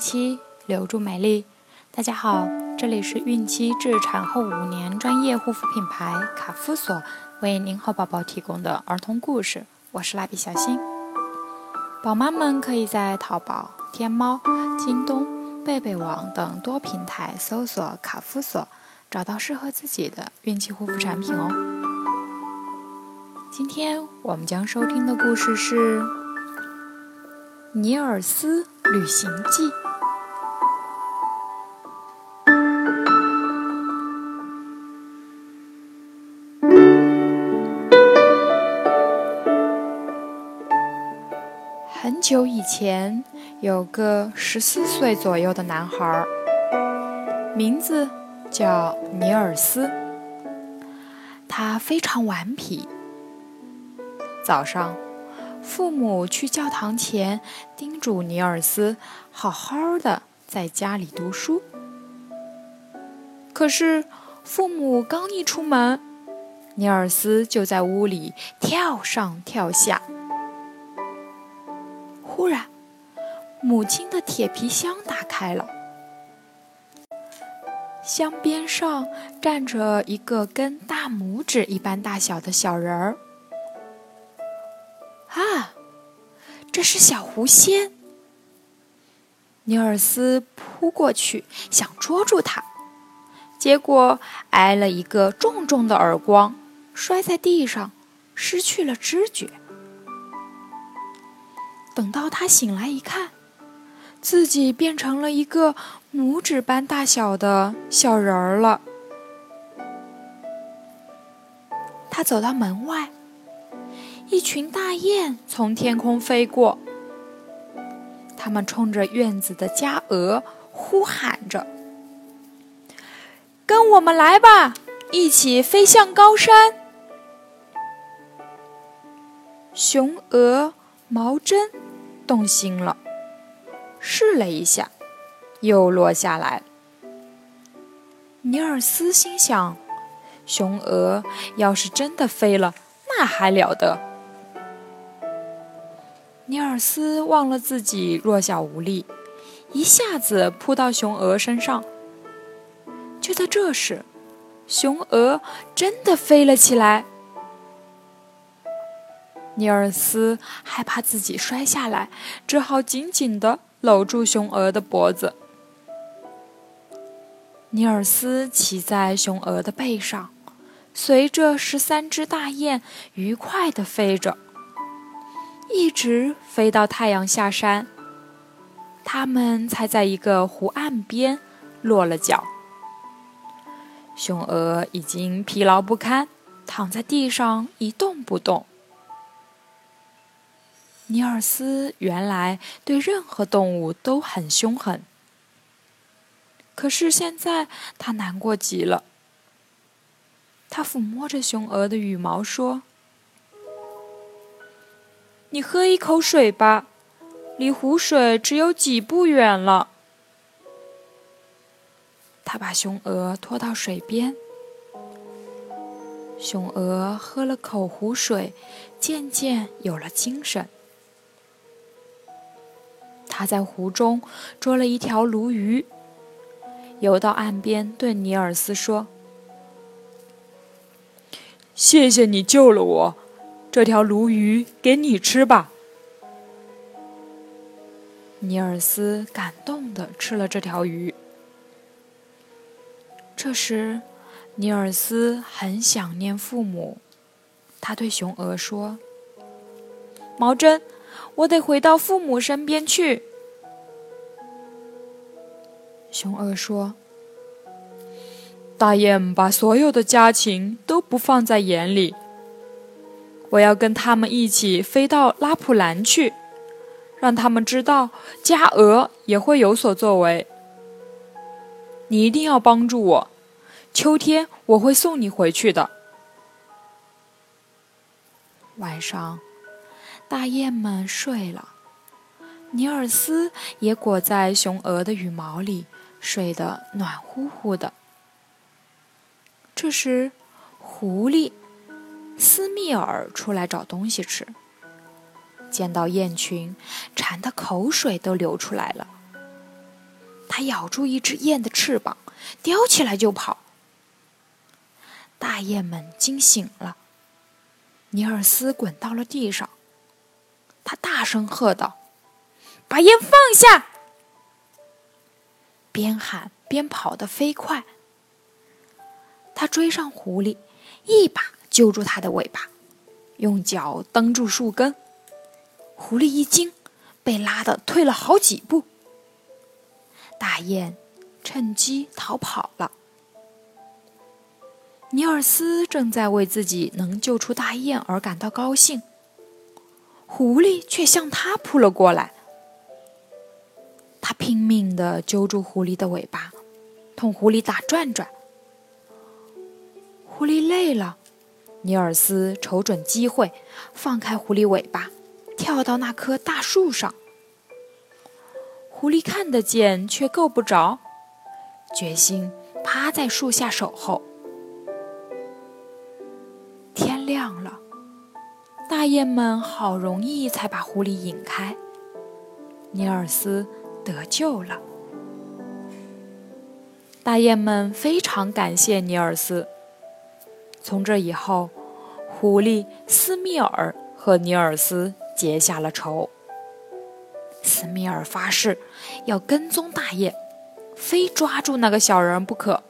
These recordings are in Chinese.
期，留住美丽。大家好，这里是孕期至产后五年专业护肤品牌卡夫索为您和宝宝提供的儿童故事，我是蜡笔小新。宝妈们可以在淘宝、天猫、京东、贝贝网等多平台搜索卡夫索，找到适合自己的孕期护肤产品哦。今天我们将收听的故事是《尼尔斯旅行记》。以前，有个十四岁左右的男孩，名字叫尼尔斯。他非常顽皮。早上，父母去教堂前叮嘱尼尔斯好好的在家里读书。可是，父母刚一出门，尼尔斯就在屋里跳上跳下。忽然，母亲的铁皮箱打开了，箱边上站着一个跟大拇指一般大小的小人儿。啊，这是小狐仙！尼尔斯扑过去想捉住他，结果挨了一个重重的耳光，摔在地上，失去了知觉。等到他醒来一看，自己变成了一个拇指般大小的小人儿了。他走到门外。一群大雁从天空飞过，它们冲着院子的家鹅呼喊着：“跟我们来吧，一起飞向高山。”雄鹅毛针动心了，试了一下，又落下来。尼尔斯心想：“雄鹅要是真的飞了，那还了得！”尼尔斯忘了自己弱小无力，一下子扑到雄鹅身上。就在这时，雄鹅真的飞了起来。尼尔斯害怕自己摔下来，只好紧紧地搂住雄鹅的脖子。尼尔斯骑在雄鹅的背上，随着十三只大雁愉快地飞着。一直飞到太阳下山，他们才在一个湖岸边落了脚。雄鹅已经疲劳不堪，躺在地上一动不动。尼尔斯原来对任何动物都很凶狠，可是现在他难过极了。他抚摸着雄鹅的羽毛说。你喝一口水吧，离湖水只有几步远了。他把雄鹅拖到水边，雄鹅喝了口湖水，渐渐有了精神。他在湖中捉了一条鲈鱼，游到岸边，对尼尔斯说：“谢谢你救了我。”这条鲈鱼给你吃吧。尼尔斯感动的吃了这条鱼。这时，尼尔斯很想念父母，他对雄鹅说：“毛针，我得回到父母身边去。”雄鹅说：“大雁把所有的家禽都不放在眼里。”我要跟他们一起飞到拉普兰去，让他们知道家鹅也会有所作为。你一定要帮助我，秋天我会送你回去的。晚上，大雁们睡了，尼尔斯也裹在雄鹅的羽毛里，睡得暖乎乎的。这时，狐狸。斯密尔出来找东西吃，见到雁群，馋得口水都流出来了。他咬住一只雁的翅膀，叼起来就跑。大雁们惊醒了，尼尔斯滚到了地上，他大声喝道：“把烟放下！”边喊边跑得飞快。他追上狐狸，一把揪住它的尾巴，用脚蹬住树根。狐狸一惊，被拉得退了好几步。大雁趁机逃跑了。尼尔斯正在为自己能救出大雁而感到高兴，狐狸却向他扑了过来。他拼命地揪住狐狸的尾巴，同狐狸打转转。狐狸累了，尼尔斯瞅准机会，放开狐狸尾巴，跳到那棵大树上。狐狸看得见，却够不着，决心趴在树下守候。天亮了，大雁们好容易才把狐狸引开，尼尔斯得救了。大雁们非常感谢尼尔斯。从这以后，狐狸斯密尔和尼尔斯结下了仇。斯密尔发誓要跟踪大雁，非抓住那个小人不可。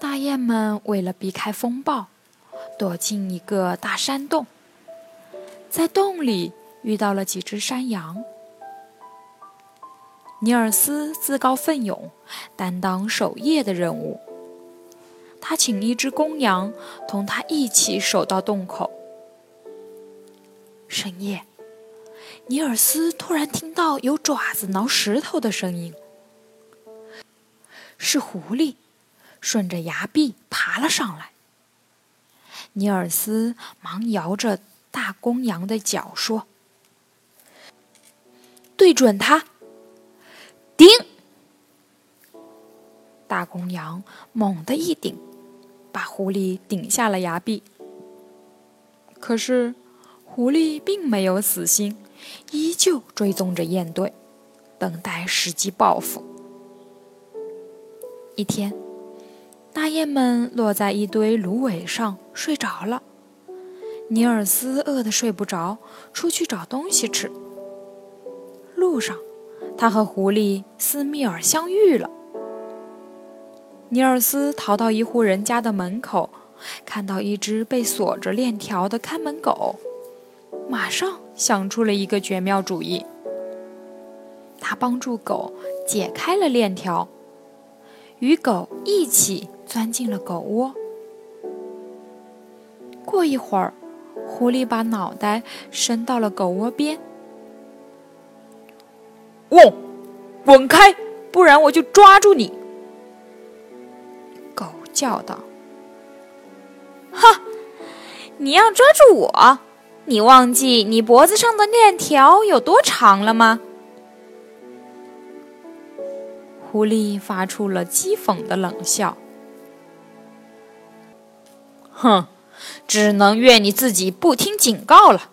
大雁们为了避开风暴，躲进一个大山洞，在洞里遇到了几只山羊。尼尔斯自告奋勇，担当守夜的任务。他请一只公羊同他一起守到洞口。深夜。尼尔斯突然听到有爪子挠石头的声音，是狐狸顺着崖壁爬了上来。尼尔斯忙摇着大公羊的脚说：“对准它，大公羊猛地一顶，把狐狸顶下了崖壁。可是，狐狸并没有死心。依旧追踪着雁队，等待时机报复。一天，大雁们落在一堆芦苇上睡着了。尼尔斯饿得睡不着，出去找东西吃。路上，他和狐狸斯密尔相遇了。尼尔斯逃到一户人家的门口，看到一只被锁着链条的看门狗。马上想出了一个绝妙主意。他帮助狗解开了链条，与狗一起钻进了狗窝。过一会儿，狐狸把脑袋伸到了狗窝边。“汪，滚开，不然我就抓住你！”叫道。“哈，你要抓住我？”你忘记你脖子上的链条有多长了吗？狐狸发出了讥讽的冷笑。哼，只能怨你自己不听警告了。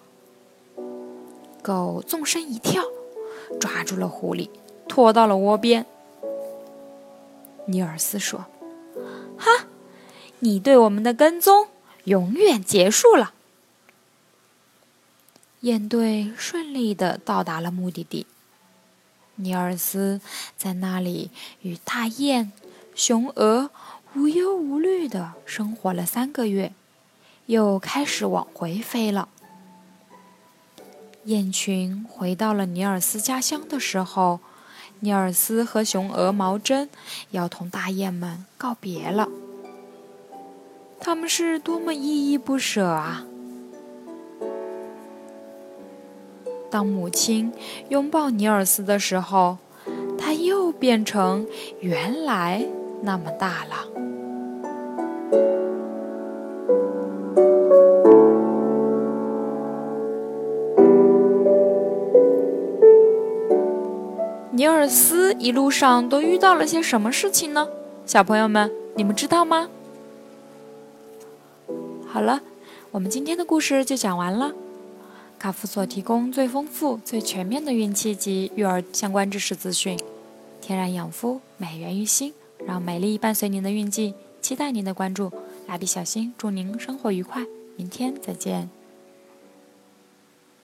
狗纵身一跳，抓住了狐狸，拖到了窝边。尼尔斯说：“哈，你对我们的跟踪永远结束了。”雁队顺利的到达了目的地。尼尔斯在那里与大雁、雄鹅无忧无虑的生活了三个月，又开始往回飞了。雁群回到了尼尔斯家乡的时候，尼尔斯和熊鹅毛针要同大雁们告别了。他们是多么依依不舍啊！当母亲拥抱尼尔斯的时候，他又变成原来那么大了。尼尔斯一路上都遇到了些什么事情呢？小朋友们，你们知道吗？好了，我们今天的故事就讲完了。卡夫所提供最丰富、最全面的孕期及育儿相关知识资讯。天然养肤，美源于心，让美丽伴随您的孕期。期待您的关注，蜡笔小新祝您生活愉快，明天再见。